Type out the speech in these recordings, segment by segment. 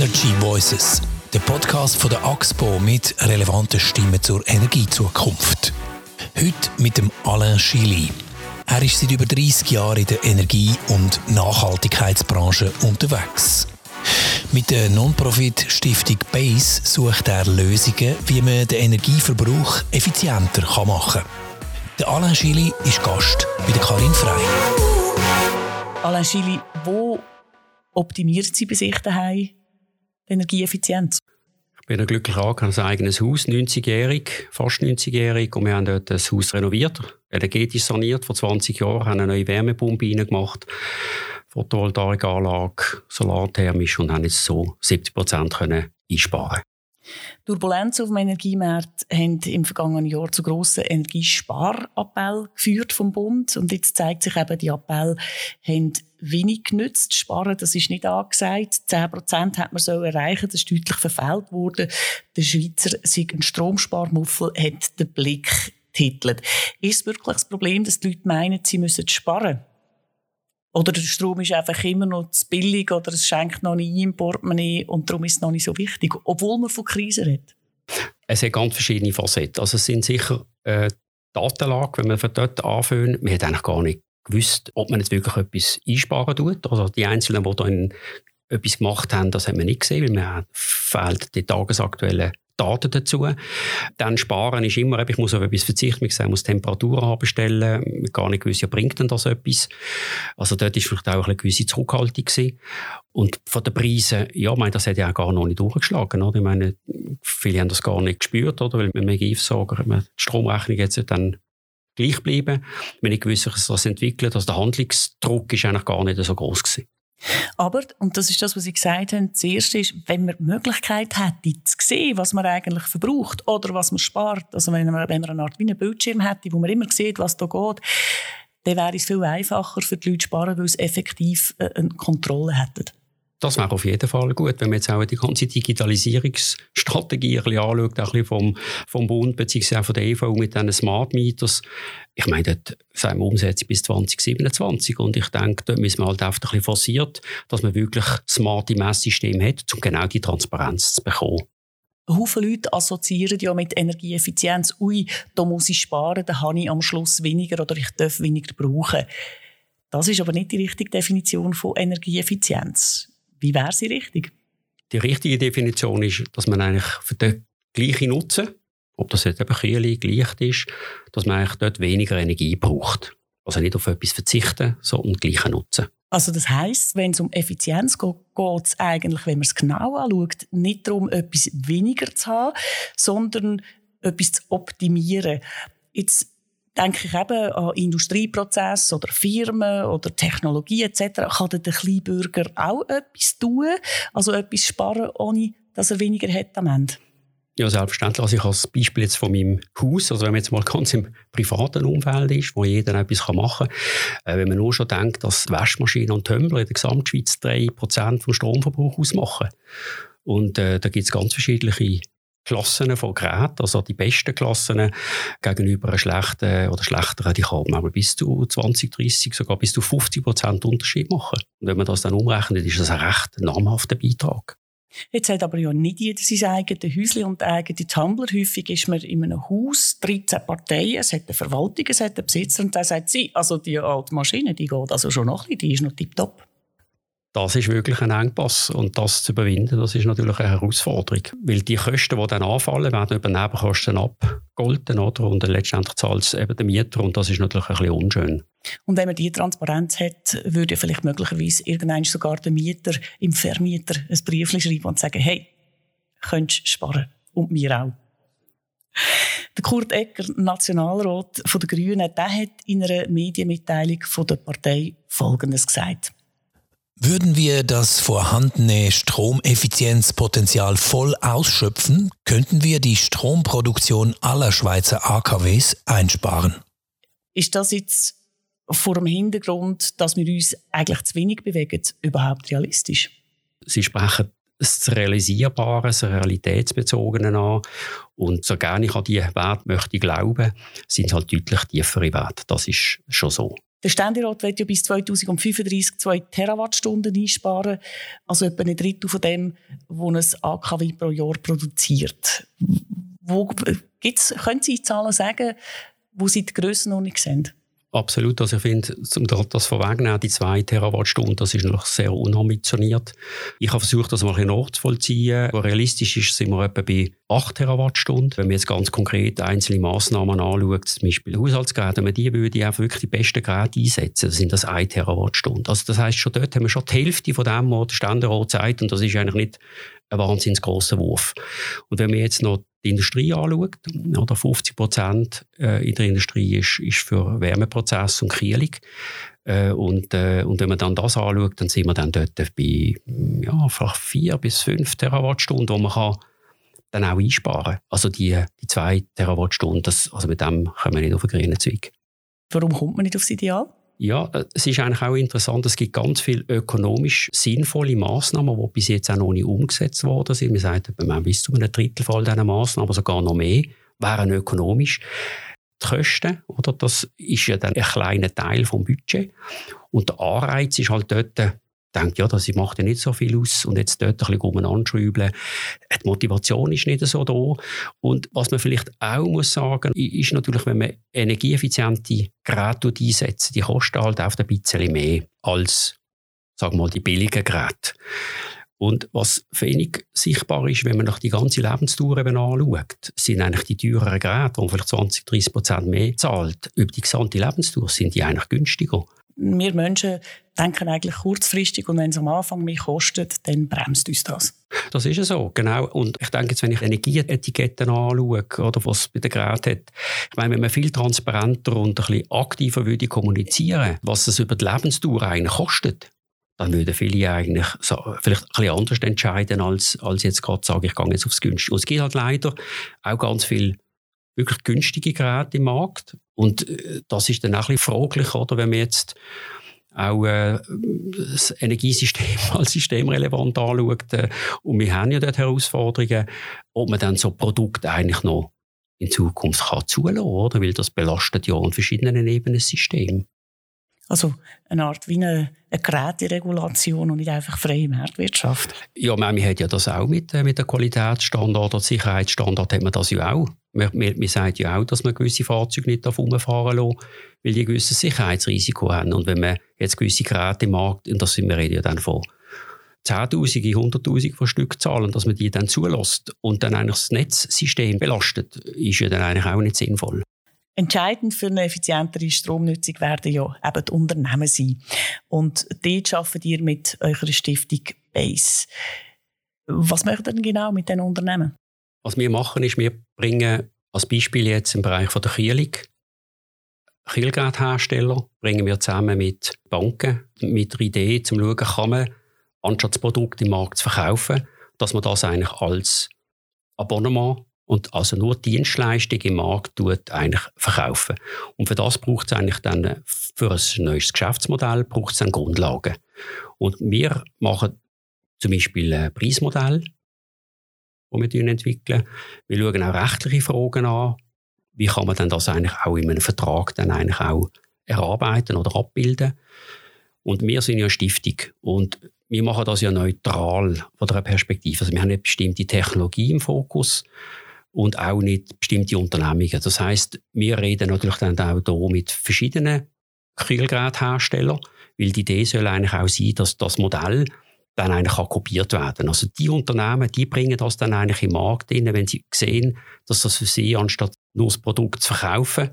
Energy Voices, der Podcast von der AXPO mit relevanten Stimmen zur Energiezukunft. Heute mit dem Alain Chili. Er ist seit über 30 Jahren in der Energie- und Nachhaltigkeitsbranche unterwegs. Mit der Non-Profit-Stiftung BASE sucht er Lösungen, wie man den Energieverbrauch effizienter machen kann. Der Alain Chili ist Gast bei der Karin Frey. Alain Chili, wo optimiert Sie bei sich daheim Energieeffizienz? Ich bin glücklich angekommen, ein eigenes Haus, 90-jährig, fast 90-jährig, und wir haben dort das Haus renoviert, energetisch saniert vor 20 Jahren, haben eine neue Wärmepumpe reingemacht, Photovoltaikanlage, solarthermisch und haben jetzt so 70 Prozent einsparen Turbulenzen auf dem Energiemarkt haben im vergangenen Jahr zu grossen Energiesparappellen geführt vom Bund. Und jetzt zeigt sich eben, die Appelle haben wenig genützt. Sparen, das ist nicht angesagt. 10 Prozent hat man so erreichen. Das ist deutlich verfehlt worden. Der Schweizer sei ein Stromsparmuffel, hat den Blick titelt. Ist wirklich das Problem, dass die Leute meinen, sie müssen sparen? Oder der Strom ist einfach immer noch zu billig oder es schenkt noch nicht im Portemonnaie und darum ist es noch nicht so wichtig, obwohl man von Krisen redet. Es hat ganz verschiedene Facetten. Also es sind sicher äh, Datenlage, wenn man von dort anfängt, man hat eigentlich gar nicht gewusst, ob man jetzt wirklich etwas einsparen tut. Also die Einzelnen, die da etwas gemacht haben, das hat man nicht gesehen, weil man fehlt die tagesaktuellen Daten dazu. Dann sparen ist immer, ich muss auf etwas verzichten, ich muss Temperaturen bestellen, gar nicht gewusst, ja, bringt denn das etwas? Also dort war vielleicht auch eine gewisse Zurückhaltung gewesen. Und von den Preisen, ja, ich meine, das hat ja auch gar noch nicht durchgeschlagen, oder? Ich meine, viele haben das gar nicht gespürt, oder? Weil mit dem Energieversorger, die Stromrechnung jetzt dann gleich bleiben. Wenn ich gewusst, dass das entwickelt, also der Handlungsdruck ist eigentlich gar nicht so groß gewesen. Aber, und das ist das, was Sie gesagt haben, das ist, wenn man die Möglichkeit hätte, zu sehen, was man eigentlich verbraucht oder was man spart, also wenn man, wenn man eine Art wie einen Bildschirm hätte, wo man immer sieht, was da geht, dann wäre es viel einfacher für die Leute sparen, weil sie effektiv äh, eine Kontrolle hätten. Das wäre auf jeden Fall gut, wenn man jetzt auch die ganze Digitalisierungsstrategie ein bisschen anschaut, auch ein bisschen vom, vom Bund bzw. auch von der EV mit diesen Smart Meters. Ich meine, dort sagen wir Umsätze bis 2027 und ich denke, dort müssen wir halt einfach ein bisschen forciert, dass man wirklich smarte Messsysteme hat, um genau die Transparenz zu bekommen. Haufen Leute assoziieren ja mit Energieeffizienz. Ui, da muss ich sparen, da habe ich am Schluss weniger oder ich darf weniger brauchen. Das ist aber nicht die richtige Definition von Energieeffizienz. Wie wäre sie richtig? Die richtige Definition ist, dass man eigentlich für den gleichen Nutzen, ob das jetzt eben Kühle, Licht ist, dass man eigentlich dort weniger Energie braucht. Also nicht auf etwas verzichten, sondern gleichen Nutzen. Also das heißt, wenn es um Effizienz geht, geht es eigentlich, wenn man es genau anschaut, nicht darum, etwas weniger zu haben, sondern etwas zu optimieren. Jetzt denke ich eben an Industrieprozesse oder Firmen oder Technologie etc. Kann der Kleinbürger auch etwas tun, also etwas sparen, ohne dass er weniger hat am Ende? Ja, selbstverständlich. Also ich das Beispiel jetzt von meinem Haus, also wenn man jetzt mal ganz im privaten Umfeld ist, wo jeder etwas machen kann, äh, wenn man nur schon denkt, dass Waschmaschinen und Tumbler in der Gesamtschweiz 3% vom Stromverbrauch ausmachen. Und äh, da gibt es ganz verschiedene Klassen von Geräten, also die besten Klassen gegenüber einer schlechten oder schlechteren, die kann man bis zu 20, 30, sogar bis zu 50 Prozent Unterschied machen. Und wenn man das dann umrechnet, ist das ein recht namhafter Beitrag. Jetzt hat aber ja nicht jeder sein eigenes Häuschen und eigene Tumblr. Häufig ist man in einem Haus, 13 Parteien, es hat eine Verwaltung, es hat einen Besitzer und der sagt, sie, also die alte Maschine, die geht also schon noch ein die ist noch tiptop das ist wirklich ein Engpass und das zu überwinden, das ist natürlich eine Herausforderung, weil die Kosten, die dann anfallen, werden über Nebenkosten abgegolten oder? und letztendlich zahlt es eben der Mieter und das ist natürlich ein bisschen unschön. Und wenn man diese Transparenz hat, würde vielleicht möglicherweise irgendwann sogar der Mieter im Vermieter ein Brief schreiben und sagen, hey, könntest sparen und mir auch. Der Kurt Ecker, Nationalrat der Grünen, der hat in einer Medienmitteilung von der Partei Folgendes gesagt. Würden wir das vorhandene Stromeffizienzpotenzial voll ausschöpfen, könnten wir die Stromproduktion aller Schweizer AKWs einsparen. Ist das jetzt vor dem Hintergrund, dass wir uns eigentlich zu wenig bewegen, überhaupt realistisch? Sie sprechen das Realisierbare, das Realitätsbezogene an. Und so gerne ich an diese Werte möchte glauben, sind halt deutlich tiefere Werte. Das ist schon so. Der Ständerat wird ja bis 2035 2 Terawattstunden einsparen, also etwa ein Drittel von dem, was ein AKW pro Jahr produziert. Wo, gibt's, können Sie Zahlen sagen, wo Sie die Grössenordnung sehen? Absolut. Also ich finde, um das vorwegnehmen, die zwei Terawattstunden, das ist noch sehr unambitioniert. Ich habe versucht, das mal ein nachzuvollziehen. Realistisch ist, sind wir etwa bei 8 Terawattstunden. Wenn man jetzt ganz konkret einzelne Massnahmen anschaut, zum Beispiel Haushaltsgeräte, wenn man die würde auch wirklich die besten Geräte einsetzen, dann sind das 1 Terawattstunde. Also das heisst, schon dort haben wir schon die Hälfte von dem, was der Ständerat sagt, und das ist eigentlich nicht ein wahnsinnig grosser Wurf. Und wenn man jetzt noch die Industrie anschaut, oder 50 Prozent äh, in der Industrie ist, ist für Wärmeprozess und Kühlung. Äh, und, äh, und wenn man dann das anschaut, dann sind wir dann dort bei ja, vielleicht vier bis fünf Terawattstunden, wo man kann dann auch einsparen Also die, die zwei Terawattstunden, das, also mit dem kommen wir nicht auf ein grünen Zweig. Warum kommt man nicht aufs Ideal? Ja, es ist eigentlich auch interessant, es gibt ganz viele ökonomisch sinnvolle Massnahmen, die bis jetzt auch noch nicht umgesetzt worden sind. Man sagt, man bis zu einem Drittel von diesen Massnahmen, sogar noch mehr, wären ökonomisch. Die Kosten, oder, das ist ja dann ein kleiner Teil vom Budget. Und der Anreiz ist halt dort, denkt, ja, das macht ja nicht so viel aus und jetzt dort ein bisschen umeinander. Die Motivation ist nicht so da. Und was man vielleicht auch muss sagen, ist natürlich, wenn man energieeffiziente Geräte einsetzt, die kosten halt oft ein bisschen mehr als, sagen wir mal, die billigen Geräte. Und was wenig sichtbar ist, wenn man nach die ganze Lebensdauer eben anschaut, sind eigentlich die teureren Geräte, die man vielleicht 20, 30 Prozent mehr zahlt, über die gesamte Lebensdauer, sind die eigentlich günstiger wir Menschen denken eigentlich kurzfristig und wenn es am Anfang mehr kostet, dann bremst uns das. Das ist ja so, genau. Und ich denke jetzt, wenn ich Energieetiketten anschaue, oder was bei der Geräten hat, ich meine, wenn man viel transparenter und ein bisschen aktiver würde kommunizieren, was es über die Lebensdauer eigentlich kostet, dann würden viele eigentlich so, vielleicht ein bisschen anders entscheiden, als, als jetzt gerade sagen, ich gehe jetzt aufs Günstige. Und es gibt halt leider auch ganz viel wirklich günstige Geräte im Markt. Und äh, das ist dann auch ein bisschen fraglich, oder, wenn man jetzt auch äh, das Energiesystem als systemrelevant anschaut. Äh, und wir haben ja dort Herausforderungen, ob man dann so Produkte eigentlich noch in Zukunft kann zulassen kann, weil das belastet ja an verschiedenen Ebenen das System. Also eine Art wie eine, eine Geräteregulation und nicht einfach freie Marktwirtschaft. Ja, man, man hat ja das auch mit, äh, mit den Qualitätsstandard oder Sicherheitsstandard hat man das ja auch. Man, man, man sagt ja auch, dass man gewisse Fahrzeuge nicht herumfahren lassen weil die ein gewisses Sicherheitsrisiko haben. Und wenn man jetzt gewisse Geräte im Markt, und das sind wir reden ja dann von Zehntausende, Hunderttausende von Stück zahlen, dass man die dann zulässt und dann eigentlich das Netzsystem belastet, ist ja dann eigentlich auch nicht sinnvoll. Entscheidend für eine effizientere Stromnutzung werden ja eben die Unternehmen sein. Und dort arbeitet ihr mit eurer Stiftung BASE. Was macht ihr denn genau mit diesen Unternehmen? Was wir machen, ist, wir bringen als Beispiel jetzt im Bereich von der Kühlung Kühlgeräthersteller bringen wir zusammen mit Banken mit der Idee, zum schauen, kann man, anstatt das im Markt zu verkaufen, dass man das eigentlich als Abonnement und also nur Dienstleistungen im Markt tut, eigentlich verkaufen. Und für das braucht es eigentlich dann, für ein neues Geschäftsmodell, braucht es dann Grundlagen. Und wir machen zum Beispiel ein Preismodell, das wir entwickeln. Wir schauen auch rechtliche Fragen an. Wie kann man denn das eigentlich auch in einem Vertrag dann eigentlich auch erarbeiten oder abbilden? Und wir sind ja Stiftung und wir machen das ja neutral von der Perspektive. Also wir haben eine bestimmte Technologie im Fokus, und auch nicht bestimmte Unternehmungen. Das heißt, wir reden natürlich dann auch hier mit verschiedenen Kühlgerätherstellern, weil die Idee soll eigentlich auch sein, dass das Modell dann eigentlich auch kopiert werden. Also die Unternehmen, die bringen das dann eigentlich im Markt rein, wenn sie sehen, dass das für sie anstatt nur das Produkt zu verkaufen,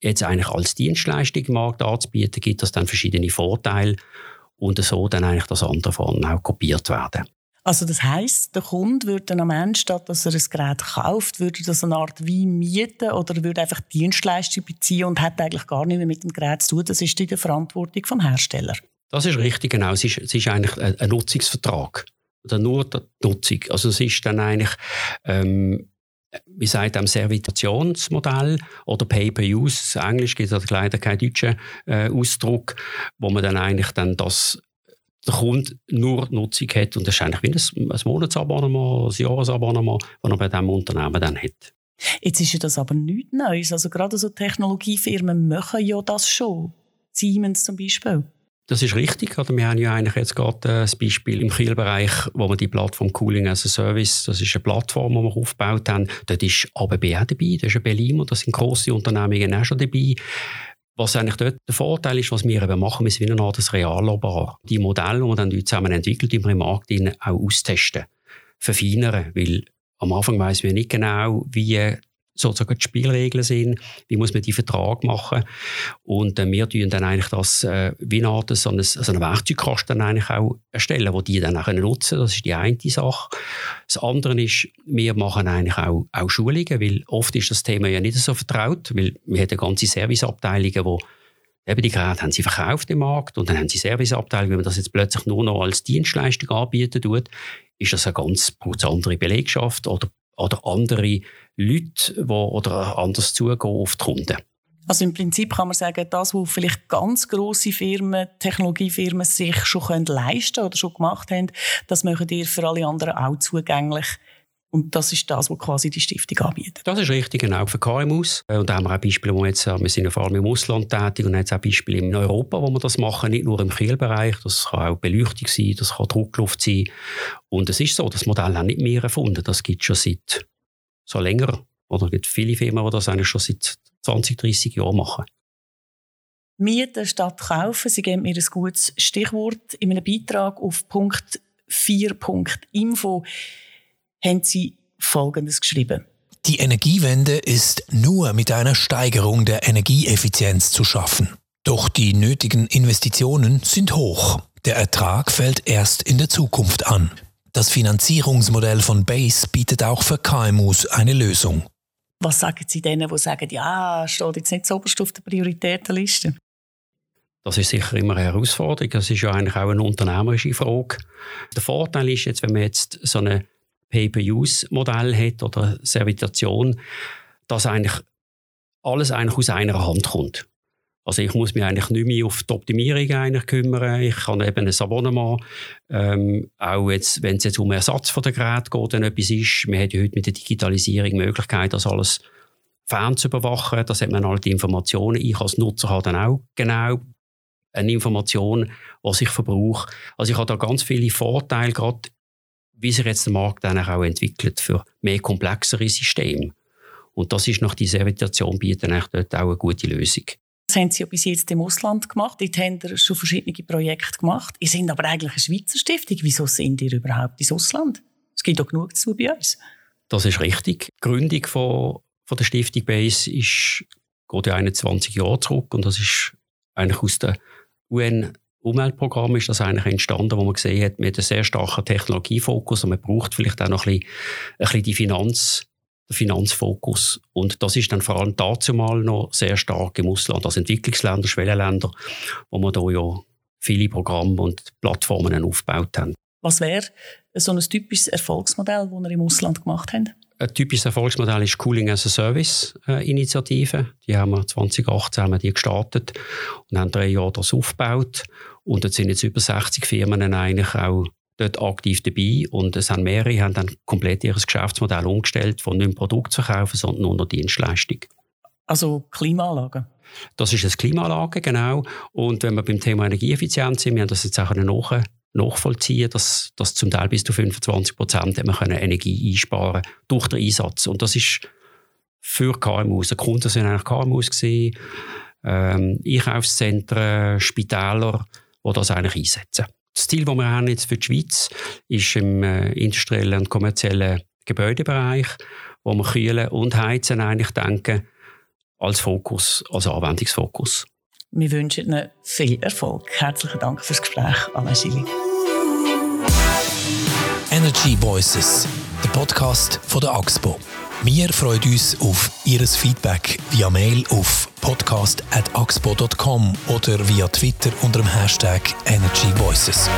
jetzt eigentlich als Dienstleistung im Markt anzubieten, gibt das dann verschiedene Vorteile und so dann eigentlich das andere von auch kopiert werden. Also das heißt, der Kunde würde dann am Ende, statt dass er ein Gerät kauft, würde das eine Art wie mieten oder würde einfach Dienstleistung beziehen und hat eigentlich gar nicht mehr mit dem Gerät zu tun. Das ist der Verantwortung vom Hersteller. Das ist richtig, genau. Es ist, es ist eigentlich ein, Nutzungsvertrag. Oder nur die Nutzung. Also es ist dann eigentlich, ähm, wie sagt am Servitationsmodell oder Pay-per-Use. Englisch gibt es leider keinen deutschen äh, Ausdruck, wo man dann eigentlich dann das der Kunde nur Nutzung hat. Und das ist eigentlich wie ein, ein Monatsabonnement, ein Jahresabonnement, das er bei diesem Unternehmen dann hat. Jetzt ist ja das aber nichts Neues. Also gerade so Technologiefirmen machen ja das schon. Siemens zum Beispiel. Das ist richtig. Oder? Wir haben ja eigentlich jetzt gerade äh, das Beispiel im Kielbereich, wo wir die Plattform Cooling as a Service, das ist eine Plattform, die wir aufgebaut haben. Dort ist ABB auch dabei, da ist ein Belimo, da sind grosse Unternehmen auch schon dabei. Was eigentlich dort der Vorteil ist, was wir eben machen, sind wie eine Art Reallabor. Die Modelle, die wir dann zusammen entwickelt, die wir im Markt auch austesten, verfeinern, weil am Anfang weiss wir nicht genau, wie sozusagen die Spielregeln sind, wie muss man die Vertrag machen und äh, wir tun dann eigentlich das äh, wie eine Art so eine, so eine Werkzeugkasten eigentlich auch erstellen, wo die dann auch nutzen das ist die eine Sache. Das andere ist, wir machen eigentlich auch, auch Schulungen, weil oft ist das Thema ja nicht so vertraut, weil wir haben ganze Serviceabteilungen, wo Eben die Geräte haben sie verkauft im Markt und dann haben sie Serviceabteilungen. Wenn man das jetzt plötzlich nur noch als Dienstleistung anbieten tut, ist das eine ganz andere Belegschaft oder, oder andere Leute, die oder anders zugehen auf die Kunden. Also im Prinzip kann man sagen, das, was vielleicht ganz große Firmen, Technologiefirmen sich schon können leisten oder schon gemacht haben, das machen ihr für alle anderen auch zugänglich. Und das ist das, was quasi die Stiftung anbietet. Das ist richtig, genau, für KMUs. Äh, und da haben wir auch Beispiele, wo wir jetzt, äh, wir sind ja vor allem im Ausland tätig und haben jetzt auch Beispiele in Europa, wo wir das machen, nicht nur im Kielbereich. Das kann auch Beleuchtung sein, das kann Druckluft sein. Und es ist so, das Modell haben nicht mehr erfunden. Das gibt es schon seit so länger. Oder es gibt viele Firmen, die das eigentlich schon seit 20, 30 Jahren machen. Mieten statt kaufen, Sie geben mir ein gutes Stichwort. In einem Beitrag auf Punkt 4.info haben Sie Folgendes geschrieben. Die Energiewende ist nur mit einer Steigerung der Energieeffizienz zu schaffen. Doch die nötigen Investitionen sind hoch. Der Ertrag fällt erst in der Zukunft an. Das Finanzierungsmodell von Base bietet auch für KMUs eine Lösung. Was sagen Sie denen, die sagen, ja, steht jetzt nicht so oberst auf der Prioritätenliste? Das ist sicher immer eine Herausforderung. Das ist ja eigentlich auch eine unternehmerische Frage. Der Vorteil ist jetzt, wenn man jetzt so ein Pay-per-Use-Modell hat oder Servitation, dass eigentlich alles eigentlich aus einer Hand kommt. Also ich muss mich eigentlich nicht mehr auf die Optimierung eigentlich kümmern. Ich kann eben ein Abonnement, ähm, auch jetzt, wenn es jetzt um Ersatz von der Geräte geht, wenn etwas ist, wir haben ja heute mit der Digitalisierung die Möglichkeit, das alles fern zu überwachen, dass hat man halt die Informationen. Ich als Nutzer habe dann auch genau eine Information, was ich verbrauche. Also ich habe da ganz viele Vorteile, gerade wie sich jetzt der Markt dann auch entwickelt für mehr komplexere Systeme. Und das ist nach dieser Servitation bietet eigentlich dort auch eine gute Lösung. Das haben Sie ja bis jetzt im Ausland gemacht. Dort haben Sie schon verschiedene Projekte gemacht. Ihr seid aber eigentlich eine Schweizer Stiftung. Wieso sind ihr überhaupt ins Ausland? Es gibt doch genug zu bei uns. Das ist richtig. Die Gründung von, von der Stiftung Base ist, geht ja 21 Jahre zurück und das ist eigentlich aus dem UN-Umweltprogramm entstanden, wo man gesehen hat, mit einem sehr starken Technologiefokus und man braucht vielleicht auch noch ein bisschen, ein bisschen die Finanz- der Finanzfokus. Und das ist dann vor allem dazu mal noch sehr stark im Ausland, als Entwicklungsländer, Schwellenländer, wo wir da ja viele Programme und Plattformen aufgebaut haben. Was wäre so ein typisches Erfolgsmodell, das wir im Ausland gemacht haben? Ein typisches Erfolgsmodell ist Cooling as a Service äh, Initiative. Die haben wir 2018 haben wir die gestartet und haben drei Jahre das aufgebaut. Und jetzt sind jetzt über 60 Firmen eigentlich auch dort aktiv dabei und es haben mehrere haben dann komplett ihr Geschäftsmodell umgestellt von nicht Produkt zu verkaufen, sondern nur noch Dienstleistung. Also Klimaanlagen? Das ist eine Klimaanlage, genau. Und wenn wir beim Thema Energieeffizienz sind, wir haben das jetzt auch nach, nachvollziehen, dass, dass zum Teil bis zu 25 Prozent Energie einsparen durch den Einsatz. Und das ist für KMUs. Die Kunden sind eigentlich KMUs gewesen, ähm, Einkaufszentren, Spitäler, die das eigentlich einsetzen. Das Ziel, das wir haben jetzt für die Schweiz, ist im äh, industriellen und kommerziellen Gebäudebereich, wo wir Kühlen und Heizen eigentlich denken, als Fokus, als Anwendungsfokus. Wir wünschen Ihnen viel Erfolg. Herzlichen Dank fürs Gespräch, Alain Schilling. Energy Voices, der Podcast von der AXPO. Wir freuen uns auf Ihr Feedback via Mail auf podcast.axpo.com oder via Twitter unter dem Hashtag Energy Voices.